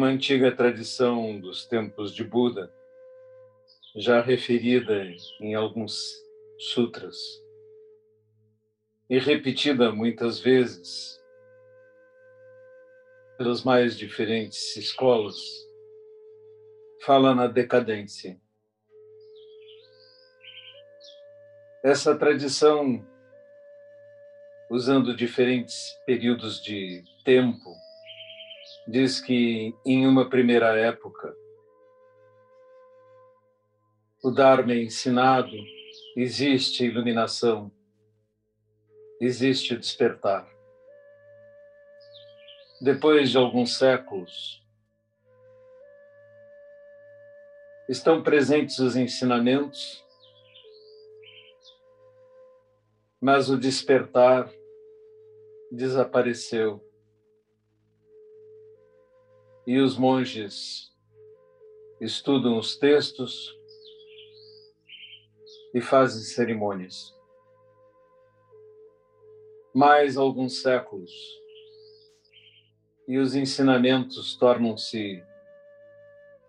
uma antiga tradição dos tempos de Buda, já referida em alguns sutras e repetida muitas vezes pelas mais diferentes escolas, fala na decadência. Essa tradição, usando diferentes períodos de tempo, diz que em uma primeira época o Dharma é ensinado, existe iluminação, existe despertar. Depois de alguns séculos, estão presentes os ensinamentos, mas o despertar desapareceu e os monges estudam os textos e fazem cerimônias. Mais alguns séculos e os ensinamentos tornam-se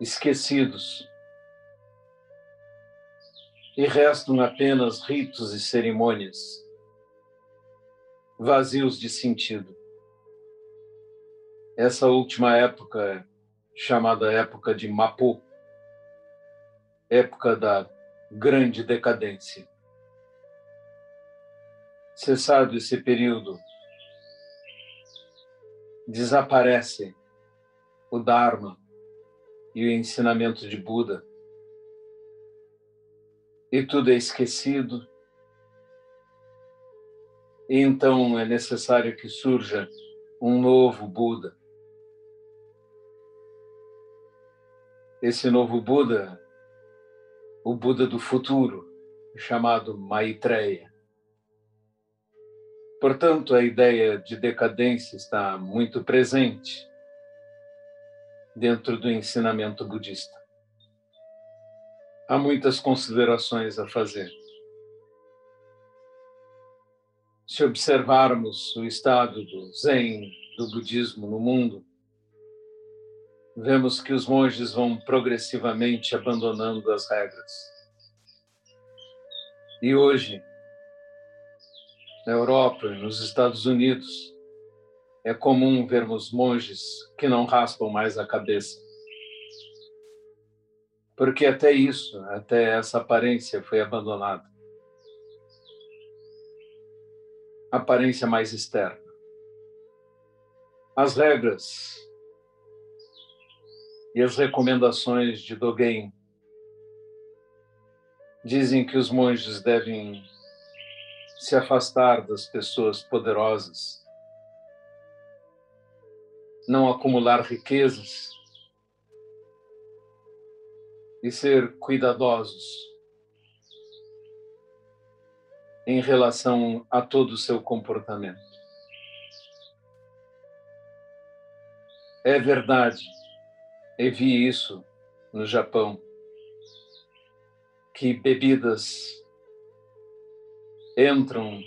esquecidos e restam apenas ritos e cerimônias vazios de sentido essa última época, chamada época de Mapu, época da grande decadência. Cessado esse período, desaparece o Dharma e o ensinamento de Buda, e tudo é esquecido, e então é necessário que surja um novo Buda esse novo Buda, o Buda do futuro, chamado Maitreya. Portanto, a ideia de decadência está muito presente dentro do ensinamento budista. Há muitas considerações a fazer. Se observarmos o estado do Zen, do budismo no mundo, vemos que os monges vão progressivamente abandonando as regras. E hoje, na Europa e nos Estados Unidos, é comum vermos monges que não raspam mais a cabeça. Porque até isso, até essa aparência foi abandonada. Aparência mais externa. As regras e as recomendações de Dogen? Dizem que os monges devem se afastar das pessoas poderosas, não acumular riquezas. E ser cuidadosos. Em relação a todo o seu comportamento. É verdade eu vi isso no Japão, que bebidas entram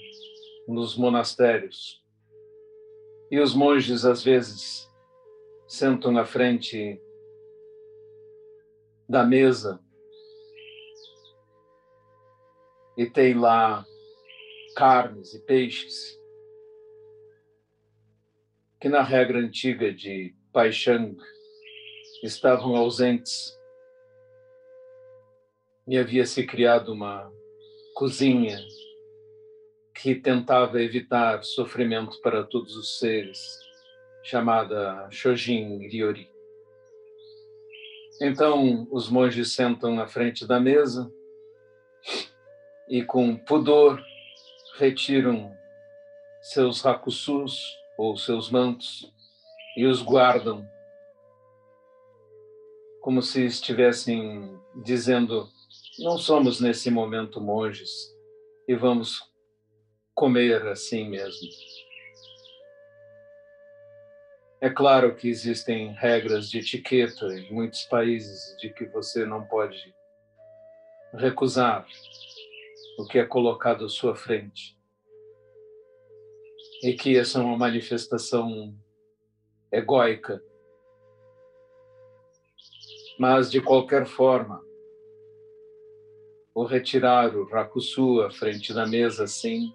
nos monastérios e os monges às vezes sentam na frente da mesa e tem lá carnes e peixes que na regra antiga de Paixão estavam ausentes e havia se criado uma cozinha que tentava evitar sofrimento para todos os seres, chamada Shojin Ryori. Então, os monges sentam na frente da mesa e, com pudor, retiram seus rakusus ou seus mantos e os guardam como se estivessem dizendo: não somos nesse momento monges e vamos comer assim mesmo. É claro que existem regras de etiqueta em muitos países de que você não pode recusar o que é colocado à sua frente. E que essa é uma manifestação egóica Mas, de qualquer forma, o retirar o rakusu à frente da mesa assim,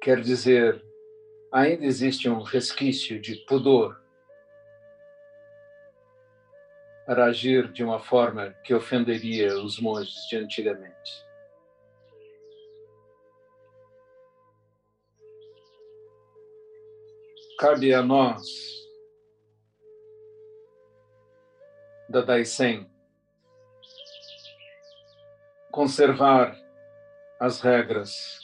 quer dizer, ainda existe um resquício de pudor para agir de uma forma que ofenderia os monges de antigamente. Cabe a nós, da Daisen, conservar as regras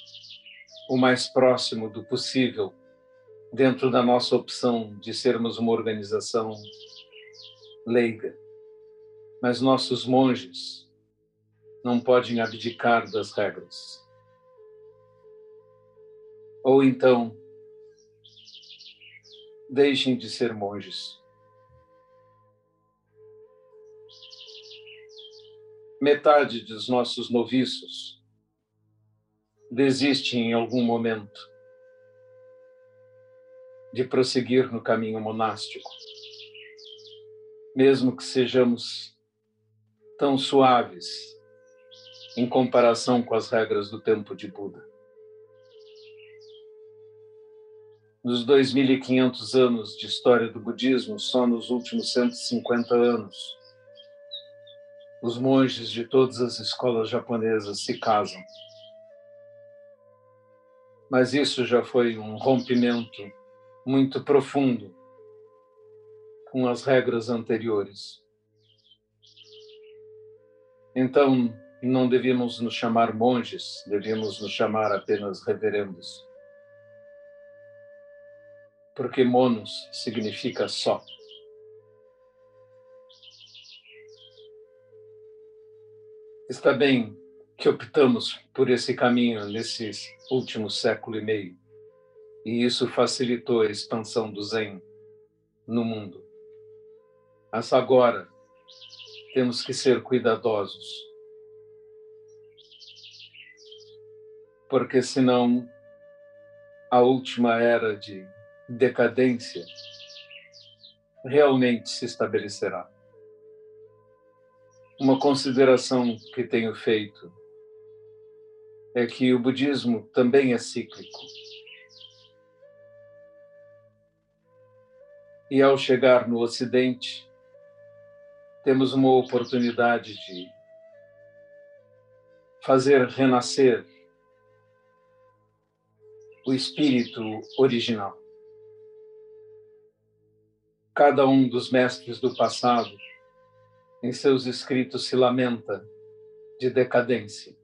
o mais próximo do possível dentro da nossa opção de sermos uma organização leiga. Mas nossos monges não podem abdicar das regras. Ou então, deixem de ser monges. Metade dos nossos noviços desiste em algum momento de prosseguir no caminho monástico, mesmo que sejamos tão suaves em comparação com as regras do tempo de Buda. nos 2.500 anos de história do budismo, só nos últimos 150 anos, os monges de todas as escolas japonesas se casam. Mas isso já foi um rompimento muito profundo com as regras anteriores. Então, não devíamos nos chamar monges, devíamos nos chamar apenas reverendos porque monos significa só. Está bem que optamos por esse caminho nesse último século e meio, e isso facilitou a expansão do Zen no mundo. Mas agora temos que ser cuidadosos, porque senão a última era de decadência realmente se estabelecerá. Uma consideração que tenho feito é que o budismo também é cíclico. E ao chegar no Ocidente, temos uma oportunidade de fazer renascer o espírito original cada um dos mestres do passado, em seus escritos, se lamenta de decadência.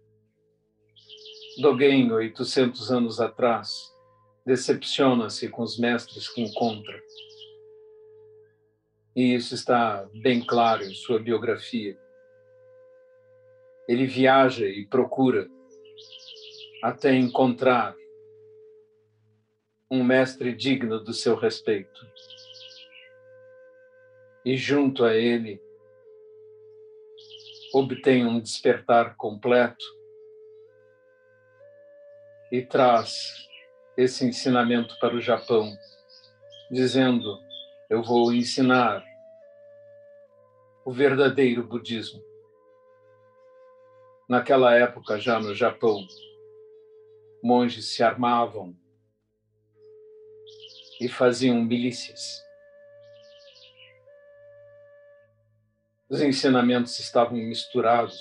Dogen, 800 anos atrás, decepciona-se com os mestres que encontra. E isso está bem claro em sua biografia. Ele viaja e procura até encontrar um mestre digno do seu respeito e junto a ele obtém um despertar completo e traz esse ensinamento para o Japão, dizendo: Eu vou ensinar o verdadeiro budismo. Naquela época, já no Japão, monges se armavam e faziam milícias Os ensinamentos estavam misturados,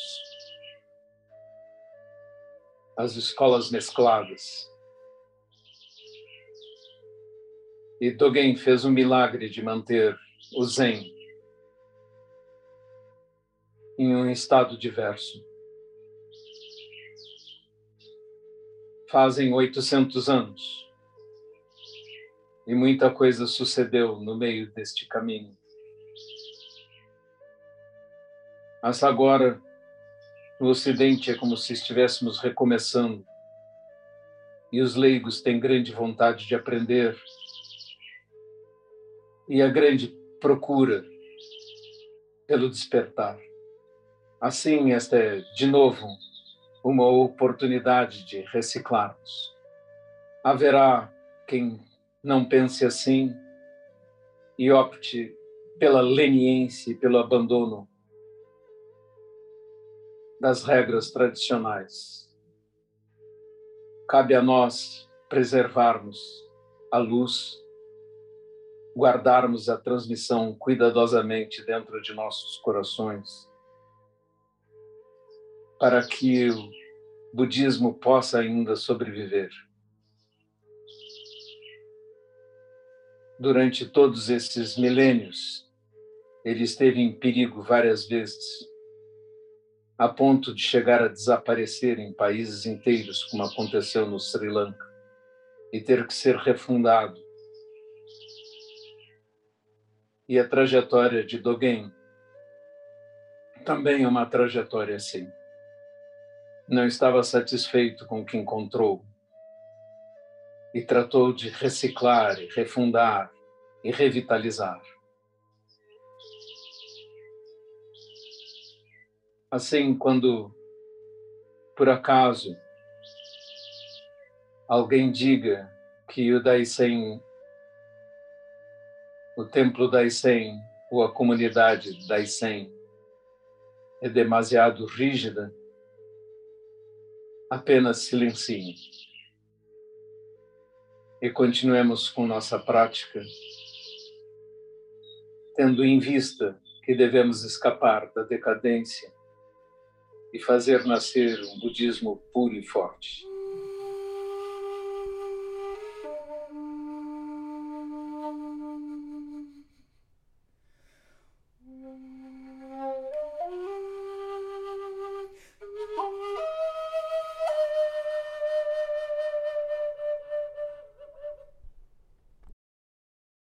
as escolas mescladas. E Dogen fez um milagre de manter o Zen em um estado diverso. Fazem 800 anos e muita coisa sucedeu no meio deste caminho. Mas agora, no Ocidente, é como se estivéssemos recomeçando. E os leigos têm grande vontade de aprender. E a grande procura pelo despertar. Assim, esta é, de novo, uma oportunidade de reciclarmos. Haverá quem não pense assim e opte pela leniência e pelo abandono das regras tradicionais. Cabe a nós preservarmos a luz, guardarmos a transmissão cuidadosamente dentro de nossos corações, para que o budismo possa ainda sobreviver. Durante todos esses milênios, ele esteve em perigo várias vezes, a ponto de chegar a desaparecer em países inteiros, como aconteceu no Sri Lanka, e ter que ser refundado. E a trajetória de Dogen também é uma trajetória assim. Não estava satisfeito com o que encontrou e tratou de reciclar, refundar e revitalizar. Assim, quando por acaso alguém diga que o Daisen, o templo Daisen ou a comunidade Daisen é demasiado rígida, apenas silencie e continuemos com nossa prática, tendo em vista que devemos escapar da decadência e fazer nascer um budismo puro e forte.